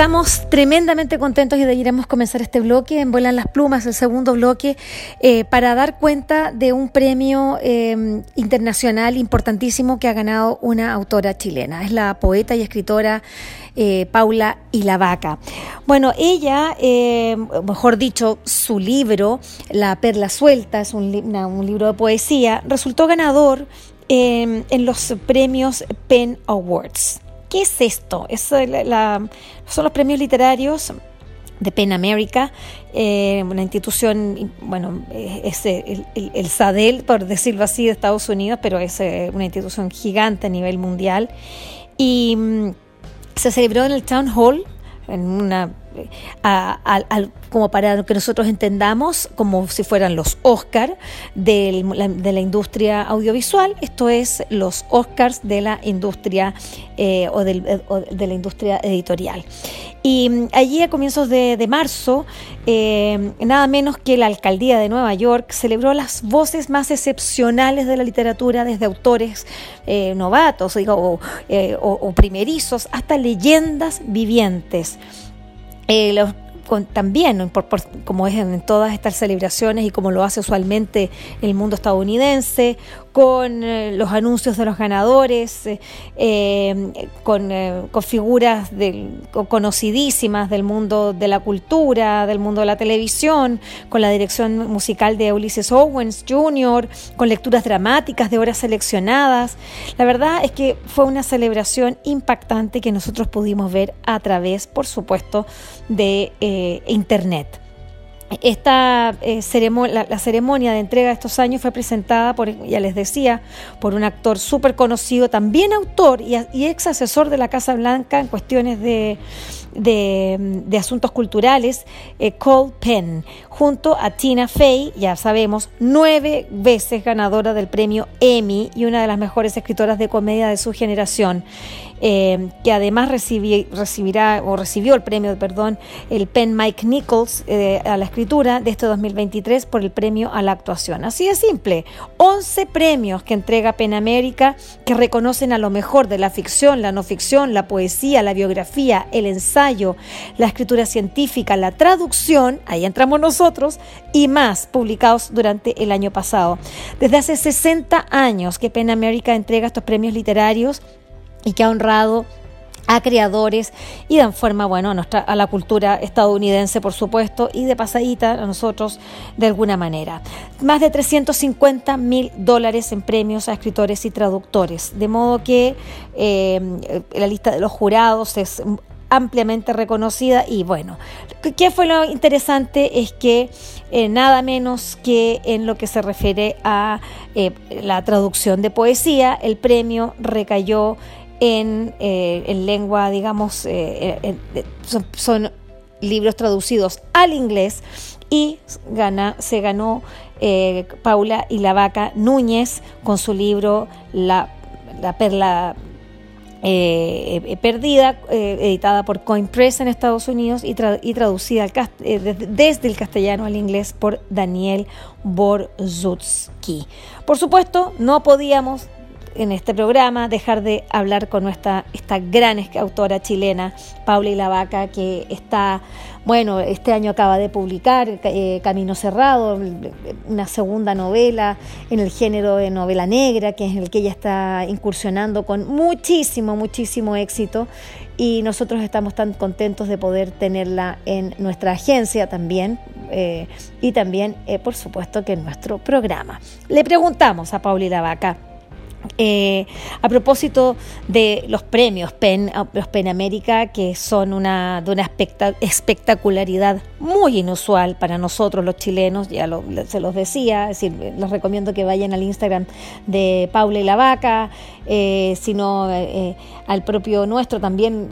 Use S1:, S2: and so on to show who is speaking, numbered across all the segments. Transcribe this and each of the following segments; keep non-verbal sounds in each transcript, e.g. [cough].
S1: Estamos tremendamente contentos y de comenzar este bloque en Vuelan las Plumas, el segundo bloque, eh, para dar cuenta de un premio eh, internacional importantísimo que ha ganado una autora chilena. Es la poeta y escritora eh, Paula Ilavaca. Bueno, ella, mejor dicho, su libro, La Perla Suelta, es un, un libro de poesía, resultó ganador en los premios Pen Awards. ¿Qué es esto? son los premios literarios de PEN America, eh, una institución, bueno, es el, el, SADEL, por decirlo así, de Estados Unidos, pero es eh, una institución gigante a nivel mundial. Y mm, se celebró en el Town Hall, en una como para que nosotros entendamos, como si fueran los Oscars de la, industria audiovisual, esto es los Oscars de la industria eh, o, de la industria editorial. Y mm, allí a comienzos de, marzo, eh, nada menos que la alcaldía de Nueva York celebró las voces más excepcionales de la literatura, desde autores eh, novatos o, o primerizos hasta leyendas vivientes. Eh, los, también, como es en todas estas celebraciones y como lo hace usualmente el mundo estadounidense, con eh, los anuncios de los ganadores, eh, eh, con, figuras conocidísimas del mundo de la cultura, del mundo de la televisión, con la dirección musical de Ulysses Owens Jr., con lecturas dramáticas de horas seleccionadas. La verdad es que fue una celebración impactante que nosotros pudimos ver a través, por supuesto, de Internet. Esta eh, ceremonia, la, ceremonia de entrega de estos años fue presentada, por, ya les decía, por un actor súper conocido, también autor y, ex asesor de la Casa Blanca en cuestiones de, asuntos culturales, eh, Cole Penn, junto a Tina Fey, ya sabemos, nueve veces ganadora del premio Emmy y una de las mejores escritoras de comedia de su generación. Eh, que además recibirá o recibió el premio, perdón, el Penn Mike Nichols eh, a la escritura de este 2023 por el premio a la actuación. Así de simple, 11 premios que entrega Penn América que reconocen a lo mejor de la ficción, la no ficción, la poesía, la biografía, el ensayo, la escritura científica, la traducción, ahí entramos nosotros, y más publicados durante el año pasado. Desde hace 60 años que Penn América entrega estos premios literarios y que ha honrado a creadores y dan forma bueno a, nuestra, a la cultura estadounidense por supuesto y de pasadita a nosotros de alguna manera más de 350 mil dólares en premios a escritores y traductores de modo que eh, la lista de los jurados es ampliamente reconocida y bueno, ¿qué fue lo interesante? Es que eh, nada menos que en lo que se refiere a eh, la traducción de poesía, el premio recayó eh, en, lengua, digamos, son, libros traducidos al inglés y se ganó Paula y la Vaca Núñez con su libro La, la Perla Perdida, editada por Coin Press en Estados Unidos y, y traducida desde el castellano al inglés por Daniel Borzutsky. Por supuesto, no podíamos en este programa dejar de hablar con nuestra esta gran autora chilena, Paula Lavaca, que está, bueno, este año acaba de publicar eh, Camino Cerrado, una segunda novela en el género de novela negra, que es el que ella está incursionando con muchísimo, muchísimo éxito. Y nosotros estamos tan contentos de poder tenerla en nuestra agencia también, eh, y también, eh, por supuesto, que en nuestro programa. Le preguntamos a Paula Lavaca Eh, a propósito de los premios PEN, los PEN América, que son una, de una espectacularidad muy inusual para nosotros los chilenos, ya se los decía, es decir, les recomiendo que vayan al Instagram de Paula y la Vaca, eh, sino eh, al propio nuestro, también,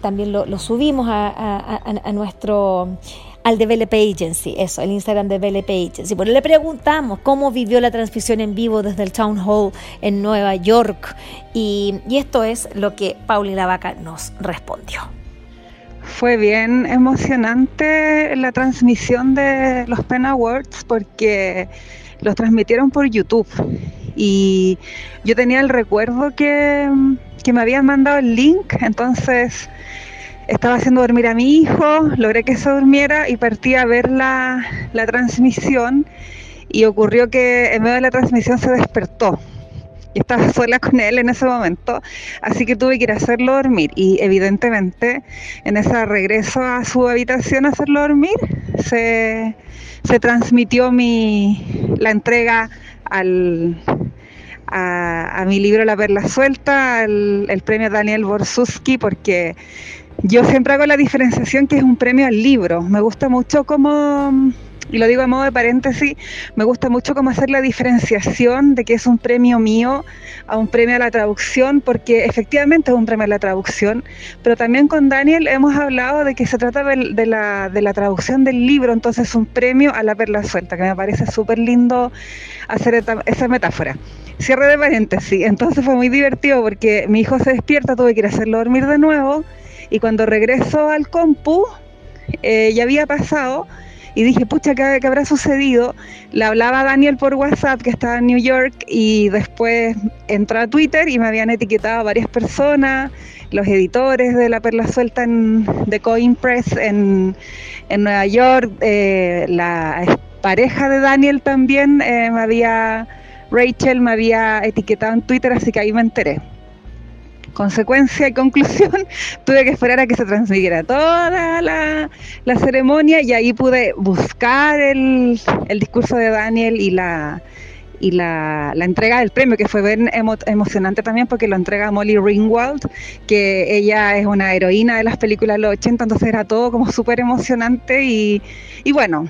S1: también lo, subimos a nuestro al Develop Agency, eso, el Instagram de Develop Agency. Bueno, le preguntamos cómo vivió la transmisión en vivo desde el Town Hall en Nueva York y, esto es lo que Pauli Lavaca nos respondió.
S2: Fue bien emocionante la transmisión de los Pen Awards porque los transmitieron por YouTube y yo tenía el recuerdo que me habían mandado el link, entonces estaba haciendo dormir a mi hijo, logré que se durmiera y partí a ver la, transmisión y ocurrió que en medio de la transmisión se despertó. Y estaba [laughs] sola con él en ese momento, así que tuve que ir a hacerlo dormir. Y evidentemente en ese regreso a su habitación a hacerlo dormir, se, transmitió mi, la entrega al, a, mi libro La Perla Suelta, el, el premio Daniel Borsuski, porque yo siempre hago la diferenciación que es un premio al libro. Me gusta mucho como, y lo digo de modo de paréntesis, me gusta mucho cómo hacer la diferenciación de que es un premio mío a un premio a la traducción, porque efectivamente es un premio a la traducción, pero también con Daniel hemos hablado de que se trata de, la, de la traducción del libro, entonces un premio a la perla suelta, que me parece súper lindo hacer esa metáfora. Cierre de paréntesis, entonces fue muy divertido porque mi hijo se despierta, tuve que a hacerlo dormir de nuevo y cuando regreso al compu, eh, ya había pasado y dije, pucha, ¿qué, habrá sucedido? Le hablaba a Daniel por WhatsApp, que estaba en New York, y después entró a Twitter y me habían etiquetado varias personas, los editores de La Perla Suelta en, de Coin Press en, Nueva York, eh, la pareja de Daniel también eh, me había, Rachel me había etiquetado en Twitter, así que ahí me enteré consecuencia y conclusión, [laughs] tuve que esperar a que se transmitiera toda la, ceremonia y ahí pude buscar el, discurso de Daniel y la y la, entrega del premio, que fue bien emocionante también porque lo entrega Molly Ringwald, que ella es una heroína de las películas de los 80, entonces era todo como súper emocionante y, y bueno,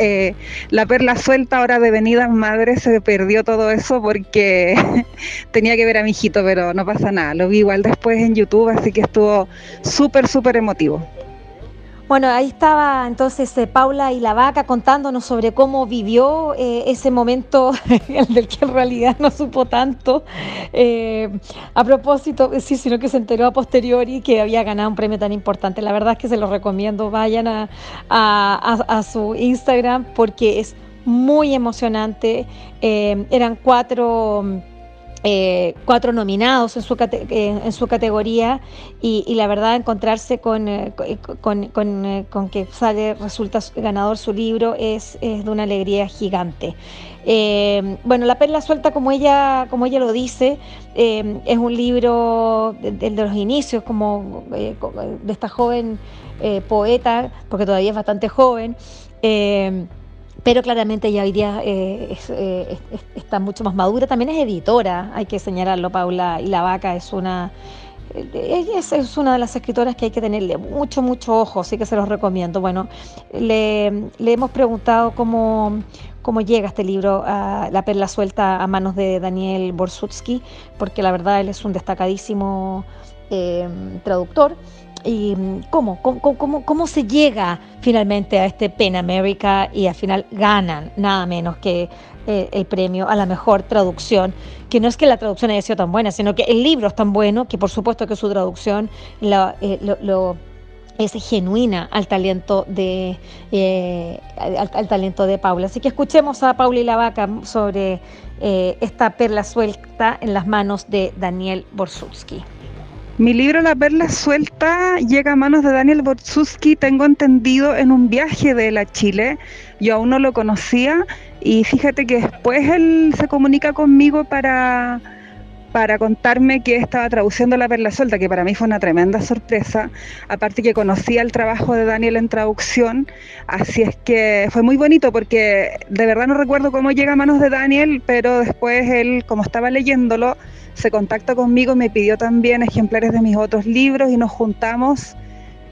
S2: eh, la perla suelta ahora de venida madre se perdió todo eso porque [laughs] tenía que ver a mi hijito, pero no pasa nada. Lo vi igual después en YouTube, así que estuvo súper, súper emotivo.
S1: Bueno, ahí estaba entonces eh, Paula y la vaca contándonos sobre cómo vivió eh, ese momento, [laughs] el del que en realidad no supo tanto. Eh, a propósito, sí, sino que se enteró a posteriori que había ganado un premio tan importante. La verdad es que se lo recomiendo, vayan a su Instagram porque es muy emocionante. eran cuatro eh, cuatro nominados en su, eh, en su categoría y, la verdad encontrarse con, eh, con, con, que sale, resulta ganador su libro es, es de una alegría gigante. bueno, La Perla Suelta, como ella, como ella lo dice, es un libro de, de, los inicios, como de esta joven poeta, porque todavía es bastante joven pero claramente ya hoy día eh, eh, está mucho más madura. También es editora, hay que señalarlo, Paula, y la vaca es una... Eh, es, es, una de las escritoras que hay que tenerle mucho, mucho ojo, así que se los recomiendo. Bueno, le, hemos preguntado cómo, cómo llega este libro, a La Perla Suelta, a manos de Daniel Borsutsky, porque la verdad él es un destacadísimo traductor y cómo, cómo, cómo, se llega finalmente a este Pen America y al final ganan nada menos que eh, el premio a la mejor traducción, que no es que la traducción haya sido tan buena, sino que el libro es tan bueno que por supuesto que su traducción eh, es genuina al talento de eh, al, talento de Paula. Así que escuchemos a Paula y la vaca sobre esta perla suelta en las manos de Daniel Borsutsky.
S2: Mi libro La Perla Suelta llega a manos de Daniel Borsuski, tengo entendido, en un viaje de él a Chile. Yo aún no lo conocía y fíjate que después él se comunica conmigo para, para contarme que estaba traduciendo La Perla Suelta, que para mí fue una tremenda sorpresa, aparte que conocía el trabajo de Daniel en traducción, así es que fue muy bonito porque de verdad no recuerdo cómo llega a manos de Daniel, pero después él, como estaba leyéndolo, se contacta conmigo y me pidió también ejemplares de mis otros libros y nos juntamos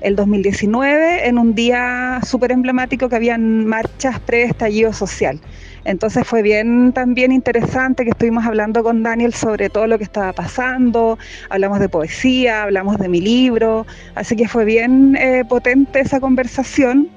S2: el 2019 en un día súper emblemático que habían marchas pre-estallido social. Entonces fue bien también interesante que estuvimos hablando con Daniel sobre todo lo que estaba pasando, hablamos de poesía, hablamos de mi libro, así que fue bien eh, potente esa conversación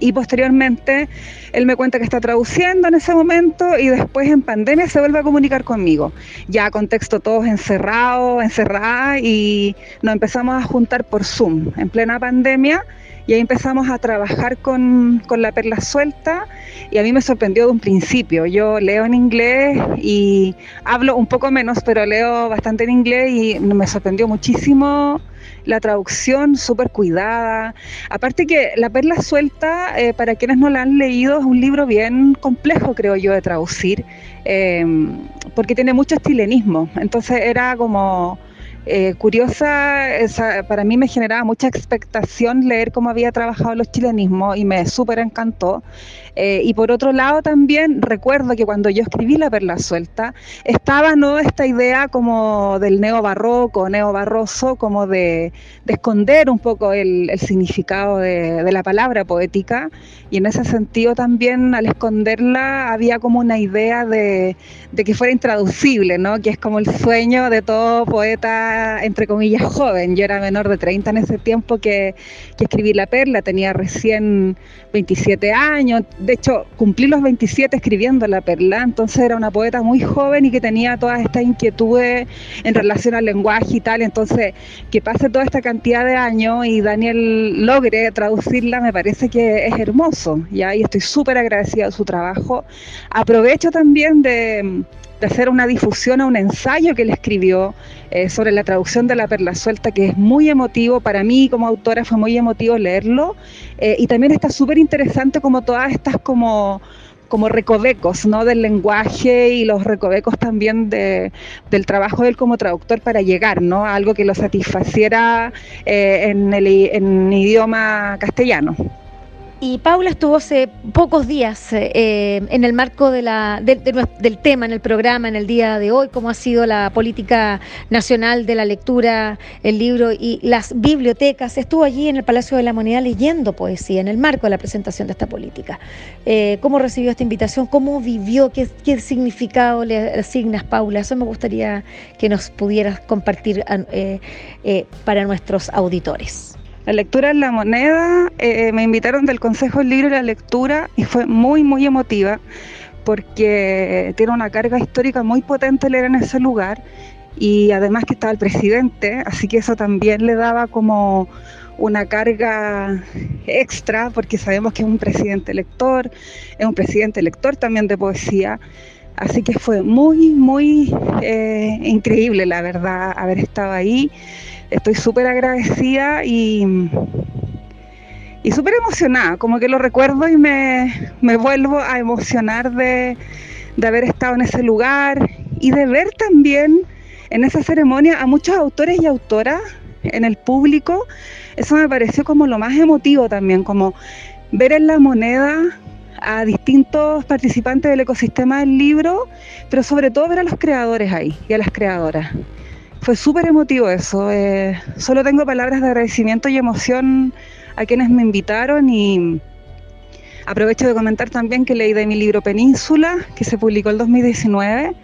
S2: y posteriormente él me cuenta que está traduciendo en ese momento y después en pandemia se vuelve a comunicar conmigo. Ya contexto todos encerrados, encerradas y nos empezamos a juntar por Zoom en plena pandemia y ahí empezamos a trabajar con, la perla suelta y a mí me sorprendió de un principio. Yo leo en inglés y hablo un poco menos, pero leo bastante en inglés y me sorprendió muchísimo la traducción súper cuidada. Aparte que La Perla Suelta, eh, para quienes no la han leído, es un libro bien complejo, creo yo, de traducir, eh, porque tiene mucho estilenismo. Entonces era como eh, curiosa, para mí me generaba mucha expectación leer cómo había trabajado los chilenismos y me súper encantó. Eh, y por otro lado también recuerdo que cuando yo escribí La Perla Suelta, estaba no esta idea como del neobarroco, neobarroso, como de, esconder un poco el, significado de, la palabra poética. Y en ese sentido también al esconderla había como una idea de, que fuera intraducible, ¿no? que es como el sueño de todo poeta, entre comillas, joven. Yo era menor de 30 en ese tiempo que, que escribí La Perla, tenía recién 27 años, de hecho cumplí los 27 escribiendo La Perla, entonces era una poeta muy joven y que tenía todas estas inquietudes en relación al lenguaje y tal, entonces que pase toda esta cantidad de años y Daniel logre traducirla me parece que es hermoso, ¿ya? y estoy súper agradecida de su trabajo. Aprovecho también de de hacer una difusión a un ensayo que él escribió eh, sobre la traducción de La Perla Suelta, que es muy emotivo, para mí como autora fue muy emotivo leerlo, eh, y también está súper interesante como todas estas como como recovecos ¿no? del lenguaje y los recovecos también de, del trabajo de él como traductor para llegar ¿no? a algo que lo satisfaciera eh, en el en idioma castellano.
S1: Y Paula estuvo hace pocos días eh, en el marco de la, del tema, en el programa, en el día de hoy, cómo ha sido la política nacional de la lectura, el libro y las bibliotecas. Estuvo allí en el Palacio de la Moneda leyendo poesía en el marco de la presentación de esta política. Eh, ¿Cómo recibió esta invitación? ¿Cómo vivió? ¿Qué, ¿Qué, significado le asignas, Paula? Eso me gustaría que nos pudieras compartir eh, para nuestros auditores.
S2: La lectura en la moneda, eh, me invitaron del Consejo del Libro y la Lectura y fue muy, muy emotiva porque tiene una carga histórica muy potente leer en ese lugar y además que estaba el presidente, así que eso también le daba como una carga extra porque sabemos que es un presidente lector, es un presidente lector también de poesía. Así que fue muy, muy eh, increíble, la verdad, haber estado ahí estoy súper agradecida y, y súper emocionada, como que lo recuerdo y me, vuelvo a emocionar de, haber estado en ese lugar y de ver también en esa ceremonia a muchos autores y autoras en el público. Eso me pareció como lo más emotivo también, como ver en la moneda a distintos participantes del ecosistema del libro, pero sobre todo ver a los creadores ahí y a las creadoras. Fue súper emotivo eso. Eh, solo tengo palabras de agradecimiento y emoción a quienes me invitaron y aprovecho de comentar también que leí de mi libro Península, que se publicó el 2019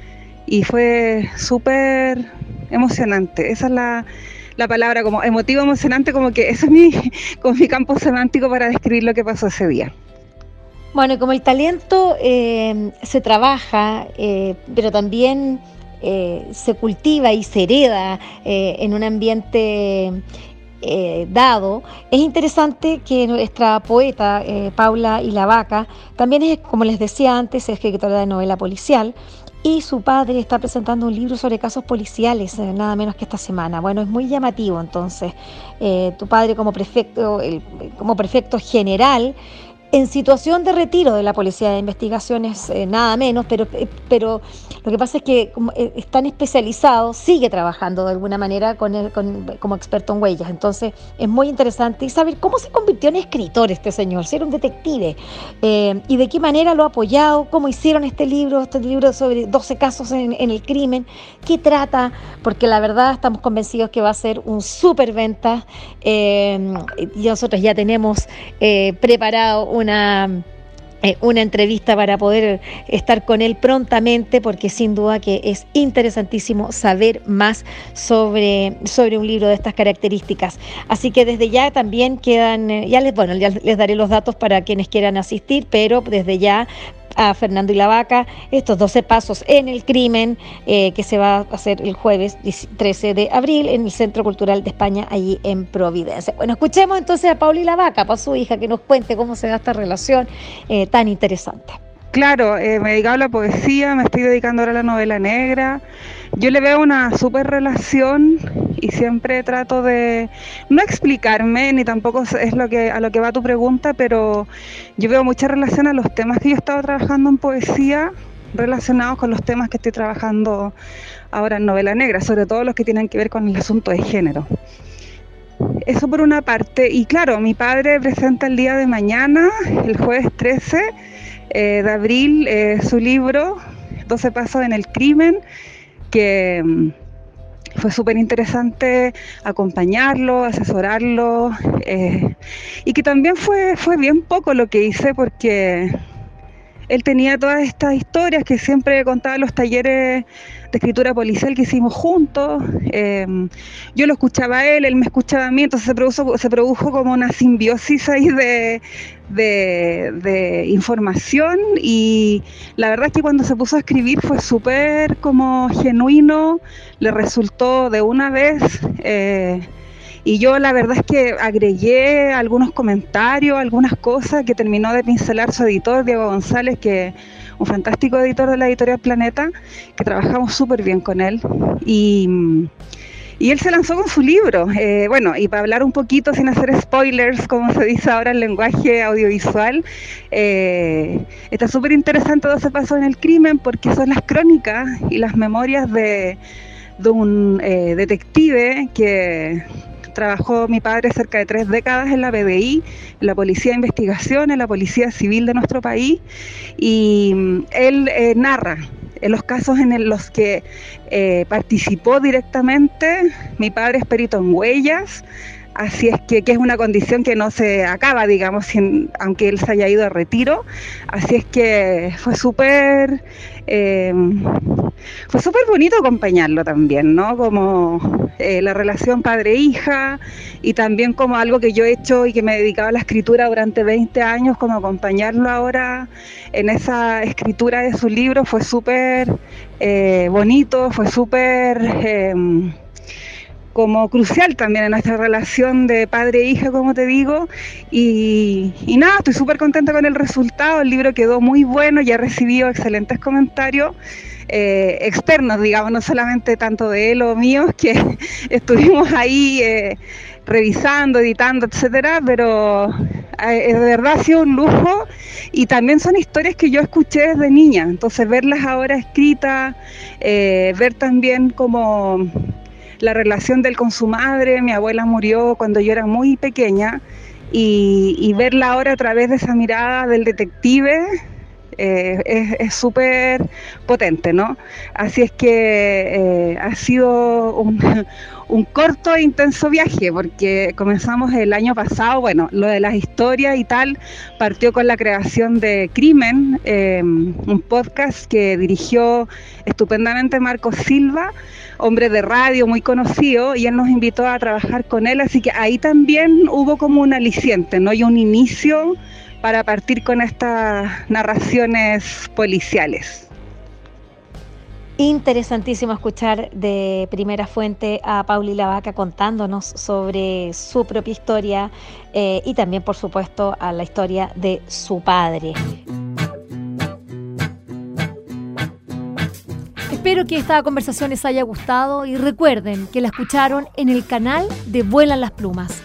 S2: y fue súper emocionante. Esa es la, palabra, como emotivo, emocionante, como que ese es mi [laughs] campo semántico para describir lo que pasó ese día.
S1: Bueno, como el talento eh, se trabaja, eh, pero también eh, se cultiva y se hereda eh, en un ambiente eh, dado, es interesante que nuestra poeta Paula Ilavaca también es, como les decía antes, es escritora de novela policial y su padre está presentando un libro sobre casos policiales, nada menos que esta semana. Bueno, es muy llamativo entonces. tu padre como prefecto, como prefecto general en situación de retiro de la Policía de Investigaciones, eh, nada menos, pero, eh, pero lo que pasa es que eh, están especializados, sigue trabajando de alguna manera con, como experto en huellas. Entonces es muy interesante saber cómo se convirtió en escritor este señor, ser un detective, y de qué manera lo ha apoyado, cómo hicieron este libro, este libro sobre 12 casos en, el crimen, qué trata, porque la verdad estamos convencidos que va a ser un súper venta y nosotros ya tenemos preparado una, eh, una entrevista para poder estar con él prontamente, porque sin duda que es interesantísimo saber más sobre, sobre un libro de estas características. Así que desde ya también quedan, eh, ya les, bueno, ya les daré los datos para quienes quieran asistir, pero desde ya a Fernando y la Vaca, estos 12 pasos en el crimen eh, que se va a hacer el jueves 13 de abril en el Centro Cultural de España, allí en Providencia. Bueno, escuchemos entonces a Pauli la Vaca, para su hija, que nos cuente cómo se da esta relación eh, tan interesante.
S2: Claro, eh, me dedicado a la poesía, me estoy dedicando ahora a la novela negra. Yo le veo una super relación y siempre trato de no explicarme, ni tampoco es lo que a lo que va tu pregunta, pero yo veo mucha relación a los temas que yo he estado trabajando en poesía relacionados con los temas que estoy trabajando ahora en novela negra, sobre todo los que tienen que ver con el asunto de género. Eso por una parte. Y claro, mi padre presenta el día de mañana, el jueves 13 eh, de abril, eh, su libro, 12 Pasos en el Crimen, que mm, fue súper interesante acompañarlo, asesorarlo, eh, y que también fue, fue bien poco lo que hice porque él tenía todas estas historias que siempre contaba en los talleres de escritura policial que hicimos juntos. Em, yo lo escuchaba a él, él me escuchaba a mí, entonces se produjo, se produjo como una simbiosis ahí de, de, información y la verdad es que cuando se puso a escribir fue súper como genuino, le resultó de una vez. Eh, y yo la verdad es que agregué algunos comentarios, algunas cosas que terminó de pincelar su editor, Diego González, que un fantástico editor de la editorial Planeta, que trabajamos súper bien con él. Y, él se lanzó con su libro. Eh, bueno, y para hablar un poquito sin hacer spoilers, como se dice ahora en lenguaje audiovisual, eh, está súper interesante todo ese paso en el crimen porque son las crónicas y las memorias de, un eh, detective que Trabajó mi padre cerca de tres décadas en la BDI, en la Policía de Investigación, en la Policía Civil de nuestro país, y mm, él eh, narra en los casos en los que eh, participó directamente. Mi padre es perito en huellas, Así es que, es una condición que no se acaba, digamos, aunque él se haya ido a retiro. Así es que fue súper eh, fue súper bonito acompañarlo también, ¿no? Como eh, la relación padre-hija y también como algo que yo he hecho y que me he dedicado a la escritura durante 20 años, como acompañarlo ahora en esa escritura de su libro fue súper eh, bonito, fue súper como crucial también en nuestra relación de padre e hija, como te digo. Y, nada, estoy súper contenta con el resultado. El libro quedó muy bueno, ya he recibido excelentes comentarios. Eh, externos, digamos, no solamente tanto de él o míos, que [laughs] estuvimos ahí eh, revisando, editando, etcétera, pero eh, de verdad ha sido un lujo y también son historias que yo escuché desde niña, entonces verlas ahora escritas, ver también como la relación de él con su madre, mi abuela murió cuando yo era muy pequeña, y, verla ahora a través de esa mirada del detective eh, es súper potente, ¿no? Así es que eh, ha sido un, [laughs] un, corto e intenso viaje, porque comenzamos el año pasado, bueno, lo de las historias y tal, partió con la creación de Crimen, eh, un podcast que dirigió estupendamente Marco Silva, hombre de radio muy conocido, y él nos invitó a trabajar con él, así que ahí también hubo como un aliciente, ¿no? Y un inicio para partir con estas narraciones policiales.
S1: Interesantísimo escuchar de primera fuente a Pauli Lavaca contándonos sobre su propia historia eh, y también, por supuesto, a la historia de su padre. Espero que esta conversación les haya gustado y recuerden que la escucharon en el canal de Vuelan las Plumas